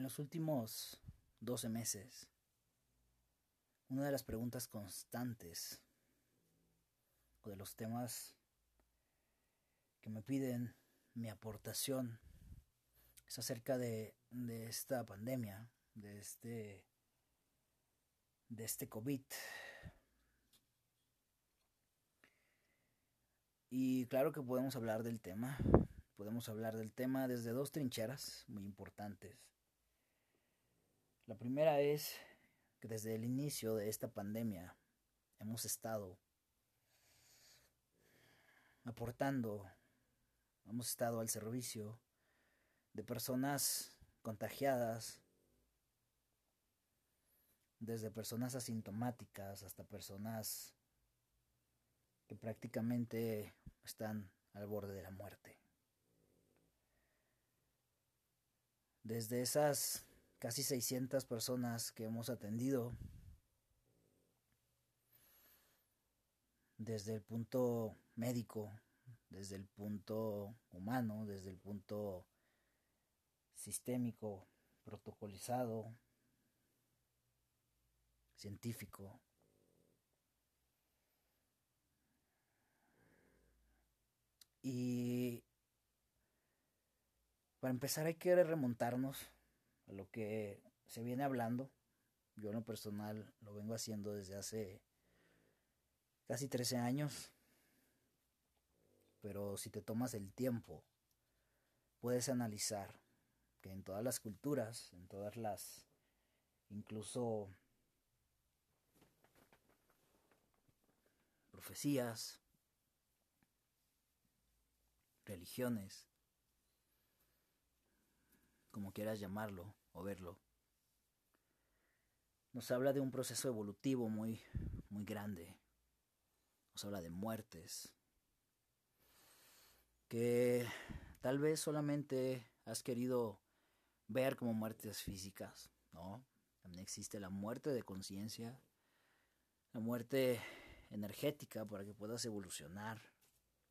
En los últimos 12 meses, una de las preguntas constantes o de los temas que me piden mi aportación es acerca de, esta pandemia, de este, de este COVID. Y claro que podemos hablar del tema, podemos hablar del tema desde dos trincheras muy importantes. La primera es que desde el inicio de esta pandemia hemos estado aportando, hemos estado al servicio de personas contagiadas, desde personas asintomáticas hasta personas que prácticamente están al borde de la muerte. Desde esas casi 600 personas que hemos atendido desde el punto médico, desde el punto humano, desde el punto sistémico, protocolizado, científico. Y para empezar hay que remontarnos lo que se viene hablando. Yo en lo personal lo vengo haciendo desde hace casi 13 años. Pero si te tomas el tiempo, puedes analizar que en todas las culturas, en todas las, incluso profecías, religiones, como quieras llamarlo o verlo, nos habla de un proceso evolutivo muy, muy grande. Nos habla de muertes. Que tal vez solamente has querido ver como muertes físicas, ¿no? También existe la muerte de conciencia, la muerte energética para que puedas evolucionar,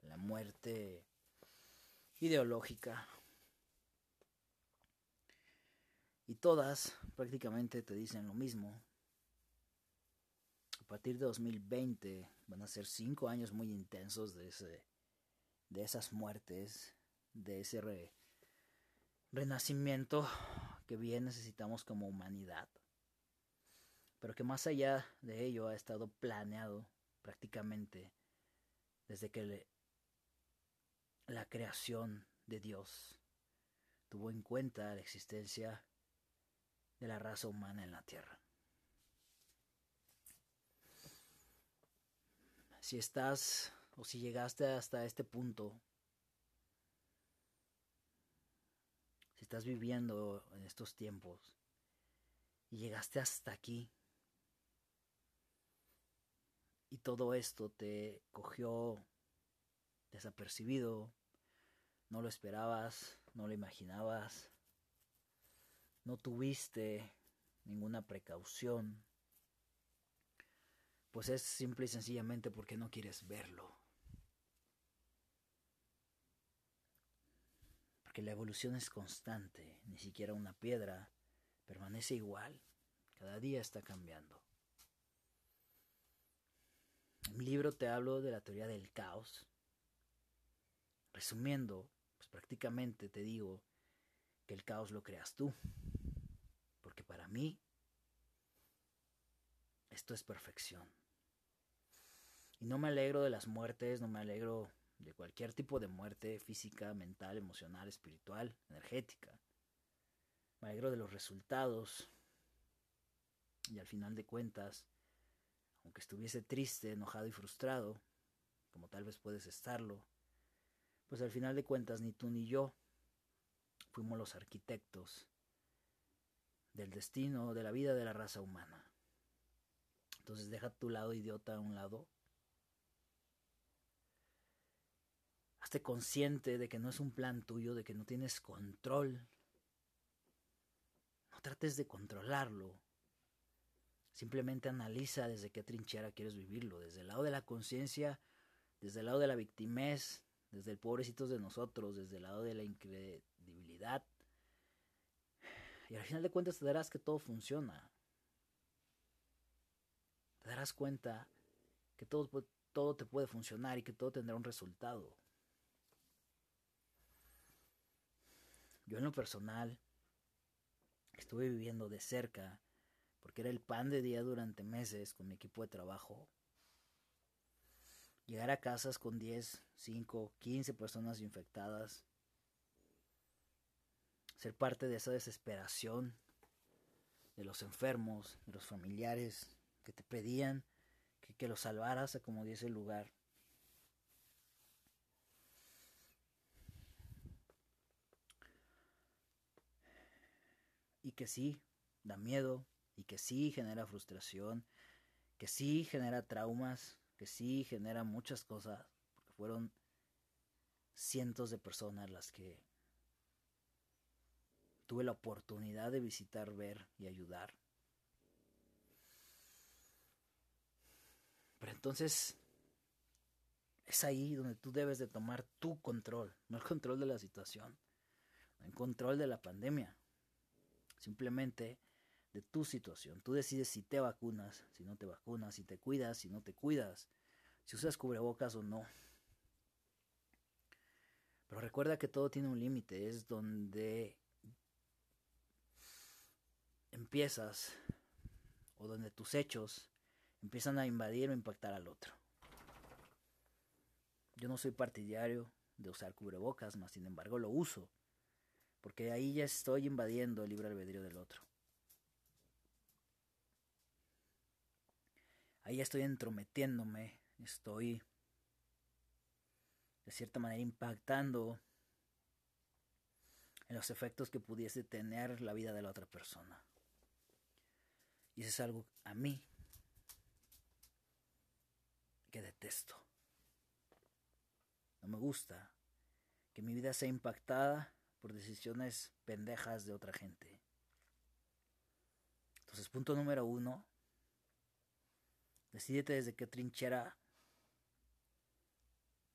la muerte ideológica. Y todas prácticamente te dicen lo mismo. A partir de 2020 van a ser cinco años muy intensos de, ese, de esas muertes, de ese renacimiento que bien necesitamos como humanidad. Pero que más allá de ello ha estado planeado prácticamente desde que la creación de Dios tuvo en cuenta la existencia de la raza humana en la tierra. Si estás o si llegaste hasta este punto si estás viviendo en estos tiempos y llegaste hasta aquí y todo esto te cogió desapercibido, no lo esperabas, no lo imaginabas, no tuviste ninguna precaución, pues es simple y sencillamente porque no quieres verlo. Porque la evolución es constante, ni siquiera una piedra permanece igual, cada día está cambiando. En mi libro te hablo de la teoría del caos. Resumiendo, pues prácticamente te digo que el caos lo creas tú. Porque para mí esto es perfección. Y no me alegro de las muertes, no me alegro de cualquier tipo de muerte física, mental, emocional, espiritual, energética. Me alegro de los resultados y al final de cuentas, aunque estuviese triste, enojado y frustrado, como tal vez puedes estarlo, pues al final de cuentas ni tú ni yo fuimos los arquitectos del destino, de la vida de la raza humana. Entonces deja tu lado idiota a un lado Hazte consciente de que no es un plan tuyo, de que no tienes control. No trates de controlarlo. Simplemente analiza desde qué trinchera quieres vivirlo, desde el lado de la conciencia, desde el lado de la victimez, desde el pobrecitos de nosotros, desde el lado de la Y al final de cuentas te darás que todo funciona. Te darás cuenta que todo, todo te puede funcionar y que todo tendrá un resultado. Yo en lo personal estuve viviendo de cerca porque era el pan de día durante meses con mi equipo de trabajo. Llegar a casas con 10, 5, 15 personas infectadas. Ser parte de esa desesperación de los enfermos, de los familiares que te pedían que, que los salvaras a como dice el lugar. Y que sí, da miedo, y que sí genera frustración, que sí genera traumas, que sí genera muchas cosas, porque fueron cientos de personas las que tuve la oportunidad de visitar, ver y ayudar. Pero entonces es ahí donde tú debes de tomar tu control, no el control de la situación, no el control de la pandemia. Simplemente de tu situación. Tú decides si te vacunas, si no te vacunas, si te cuidas, si no te cuidas, si usas cubrebocas o no. Pero recuerda que todo tiene un límite, es donde empiezas o donde tus hechos empiezan a invadir o impactar al otro. Yo no soy partidario de usar cubrebocas, más sin embargo lo uso, porque ahí ya estoy invadiendo el libre albedrío del otro. ahí estoy entrometiéndome, estoy de cierta manera impactando en los efectos que pudiese tener la vida de la otra persona. Y eso es algo a mí que detesto. No me gusta que mi vida sea impactada por decisiones pendejas de otra gente. Entonces, punto número uno, Decídete desde qué trinchera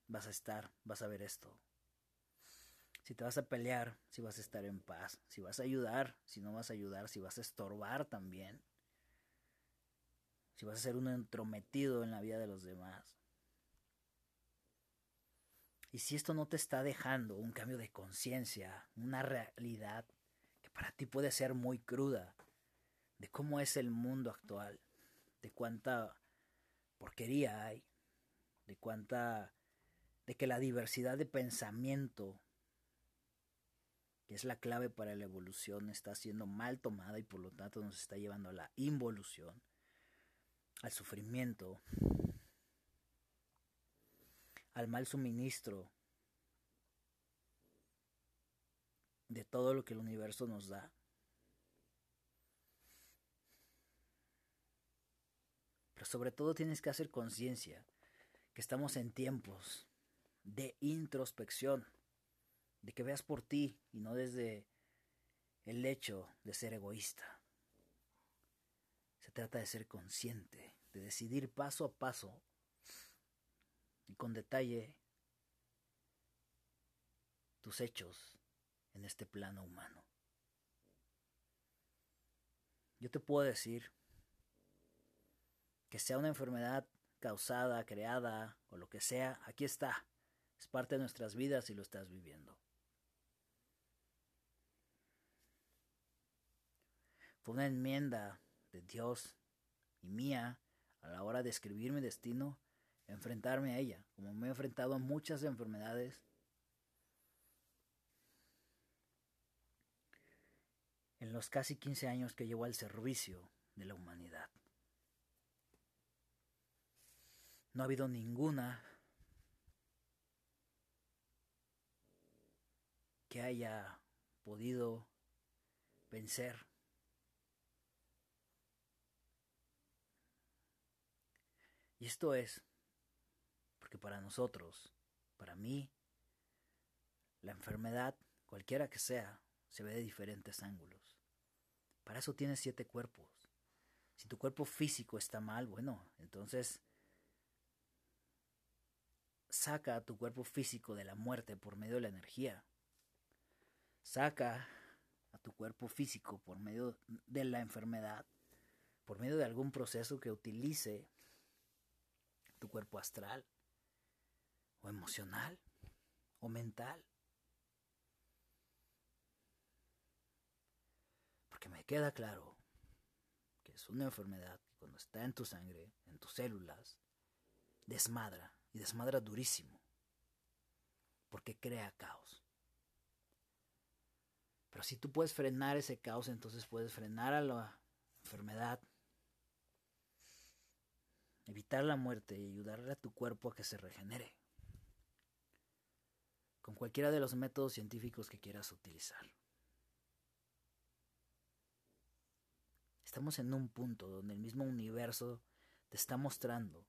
vas a estar, vas a ver esto. Si te vas a pelear, si vas a estar en paz, si vas a ayudar, si no vas a ayudar, si vas a estorbar también, si vas a ser uno entrometido en la vida de los demás. Y si esto no te está dejando un cambio de conciencia, una realidad que para ti puede ser muy cruda, de cómo es el mundo actual, de cuánta porquería hay, de cuánta, de que la diversidad de pensamiento, que es la clave para la evolución, está siendo mal tomada y por lo tanto nos está llevando a la involución, al sufrimiento, al mal suministro de todo lo que el universo nos da. sobre todo tienes que hacer conciencia que estamos en tiempos de introspección, de que veas por ti y no desde el hecho de ser egoísta. Trata de ser consciente, de decidir paso a paso y con detalle tus hechos en este plano humano. Yo te puedo decir que sea una enfermedad causada, creada o lo que sea, aquí está. Es parte de nuestras vidas y lo estás viviendo. Fue una enmienda de Dios y mía a la hora de escribir mi destino, enfrentarme a ella, como me he enfrentado a muchas enfermedades. En los casi 15 años que llevo al servicio de la humanidad. No ha habido ninguna que haya podido vencer. Y esto es porque para nosotros, para mí, la enfermedad, cualquiera que sea, se ve de diferentes ángulos. Para eso tienes siete cuerpos. Si tu cuerpo físico está mal, bueno, entonces saca a tu cuerpo físico de la muerte por medio de la energía. Saca a tu cuerpo físico por medio de la enfermedad, por medio de algún proceso que utilice tu cuerpo astral o emocional o mental. Porque me queda claro que es una enfermedad que cuando está en tu sangre, en tus células, desmadra y desmadra durísimo. Porque crea caos. Pero si tú puedes frenar ese caos, entonces puedes frenar a la enfermedad, evitar la muerte y ayudarle a tu cuerpo a que se regenere. Con cualquiera de los métodos científicos que quieras utilizar. Estamos en un punto donde el mismo universo te está mostrando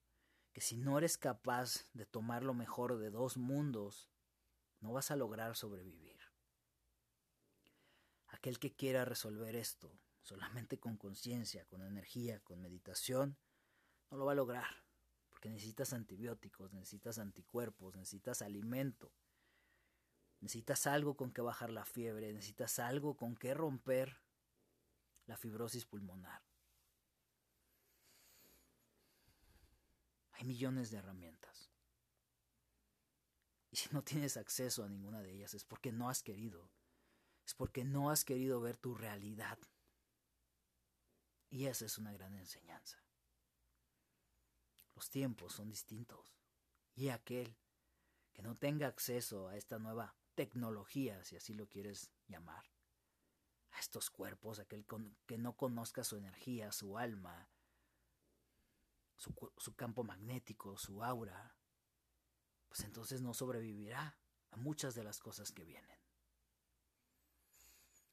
que si no eres capaz de tomar lo mejor de dos mundos, no vas a lograr sobrevivir. Aquel que quiera resolver esto solamente con conciencia, con energía, con meditación, no lo va a lograr, porque necesitas antibióticos, necesitas anticuerpos, necesitas alimento, necesitas algo con que bajar la fiebre, necesitas algo con que romper la fibrosis pulmonar. Hay millones de herramientas. Y si no tienes acceso a ninguna de ellas es porque no has querido. Es porque no has querido ver tu realidad. Y esa es una gran enseñanza. Los tiempos son distintos. Y aquel que no tenga acceso a esta nueva tecnología, si así lo quieres llamar, a estos cuerpos, aquel que no conozca su energía, su alma, su, su campo magnético, su aura, pues entonces no sobrevivirá a muchas de las cosas que vienen.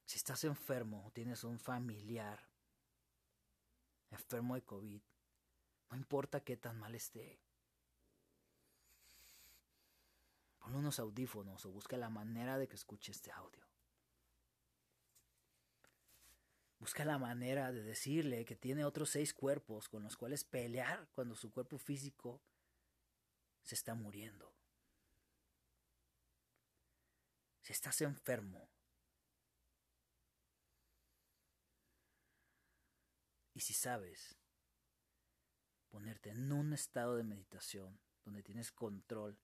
Si estás enfermo o tienes un familiar enfermo de COVID, no importa qué tan mal esté. Pon unos audífonos o busca la manera de que escuche este audio. Busca la manera de decirle que tiene otros seis cuerpos con los cuales pelear cuando su cuerpo físico se está muriendo. Si estás enfermo y si sabes ponerte en un estado de meditación donde tienes control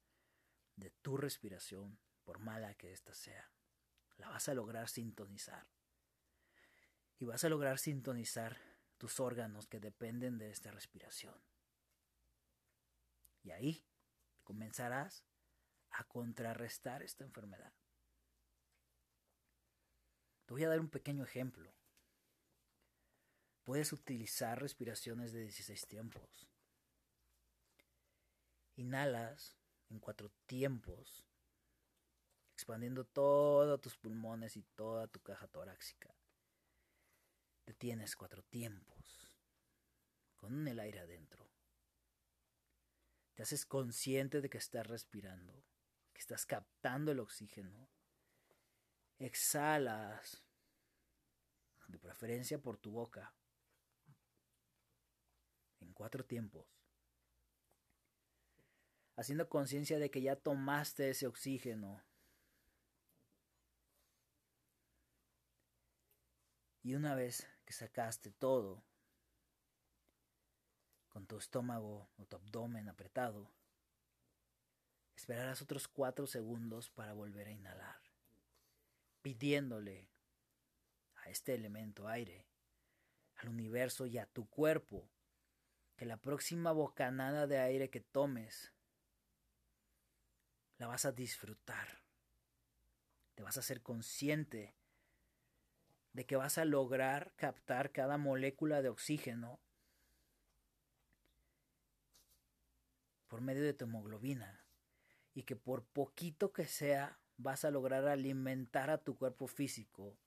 de tu respiración, por mala que ésta sea, la vas a lograr sintonizar y vas a lograr sintonizar tus órganos que dependen de esta respiración. Y ahí comenzarás a contrarrestar esta enfermedad. Te voy a dar un pequeño ejemplo. Puedes utilizar respiraciones de 16 tiempos. Inhalas en cuatro tiempos, expandiendo todos tus pulmones y toda tu caja torácica tienes cuatro tiempos, con el aire adentro. Te haces consciente de que estás respirando, que estás captando el oxígeno. Exhalas, de preferencia por tu boca, en cuatro tiempos. Haciendo conciencia de que ya tomaste ese oxígeno Y una vez que sacaste todo, con tu estómago o tu abdomen apretado, esperarás otros cuatro segundos para volver a inhalar, pidiéndole a este elemento aire, al universo y a tu cuerpo que la próxima bocanada de aire que tomes la vas a disfrutar. Te vas a ser consciente de que vas a lograr captar cada molécula de oxígeno por medio de tu hemoglobina y que por poquito que sea vas a lograr alimentar a tu cuerpo físico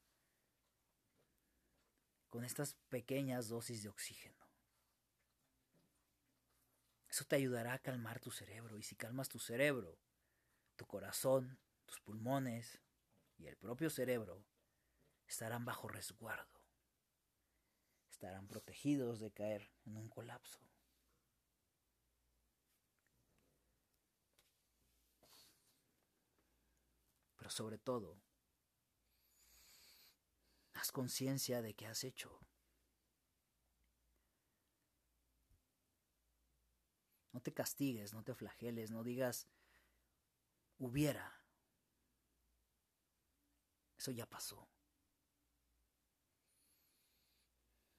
con estas pequeñas dosis de oxígeno. Eso te ayudará a calmar tu cerebro y si calmas tu cerebro, tu corazón, tus pulmones y el propio cerebro estarán bajo resguardo, estarán protegidos de caer en un colapso. Pero sobre todo, haz conciencia de qué has hecho. Te castigues, no te flageles, no digas hubiera. Eso ya pasó.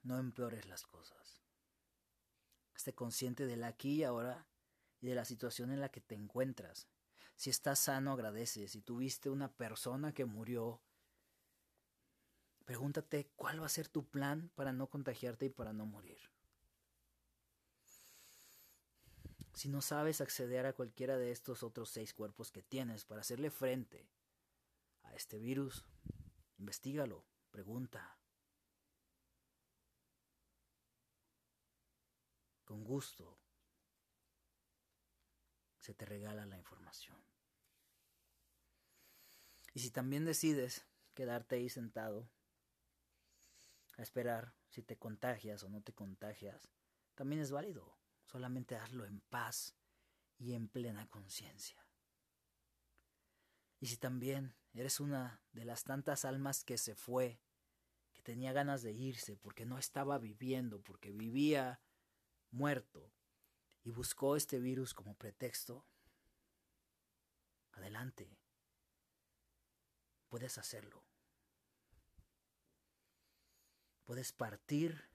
No empeores las cosas. Esté consciente del aquí y ahora y de la situación en la que te encuentras. Si estás sano, agradece. Si tuviste una persona que murió, pregúntate cuál va a ser tu plan para no contagiarte y para no morir. Si no sabes acceder a cualquiera de estos otros seis cuerpos que tienes para hacerle frente a este virus, investigalo, pregunta. Con gusto se te regala la información. Y si también decides quedarte ahí sentado a esperar si te contagias o no te contagias, también es válido. Solamente hazlo en paz y en plena conciencia. Y si también eres una de las tantas almas que se fue, que tenía ganas de irse porque no estaba viviendo, porque vivía muerto y buscó este virus como pretexto, adelante, puedes hacerlo. Puedes partir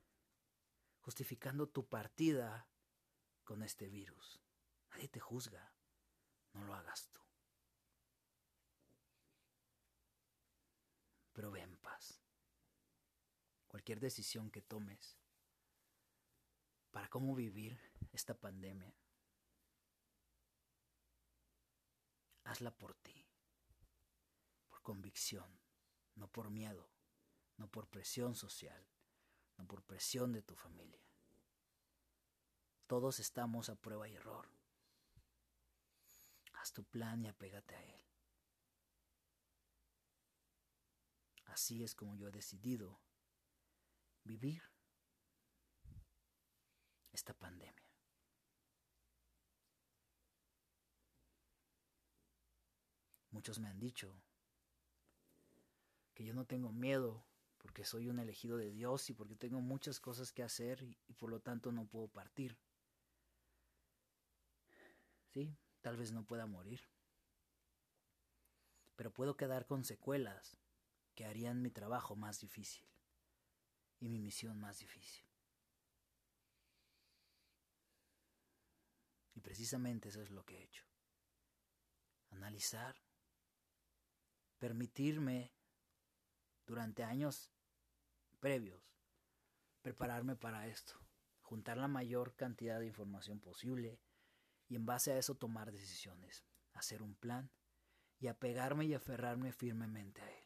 justificando tu partida con este virus. Nadie te juzga. No lo hagas tú. Pero ve en paz. Cualquier decisión que tomes para cómo vivir esta pandemia, hazla por ti, por convicción, no por miedo, no por presión social, no por presión de tu familia. Todos estamos a prueba y error. Haz tu plan y apégate a él. Así es como yo he decidido vivir esta pandemia. Muchos me han dicho que yo no tengo miedo porque soy un elegido de Dios y porque tengo muchas cosas que hacer y, y por lo tanto no puedo partir. Sí, tal vez no pueda morir. Pero puedo quedar con secuelas que harían mi trabajo más difícil y mi misión más difícil. Y precisamente eso es lo que he hecho. Analizar, permitirme durante años previos prepararme para esto, juntar la mayor cantidad de información posible, y en base a eso tomar decisiones, hacer un plan y apegarme y aferrarme firmemente a él.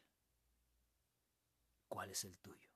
¿Cuál es el tuyo?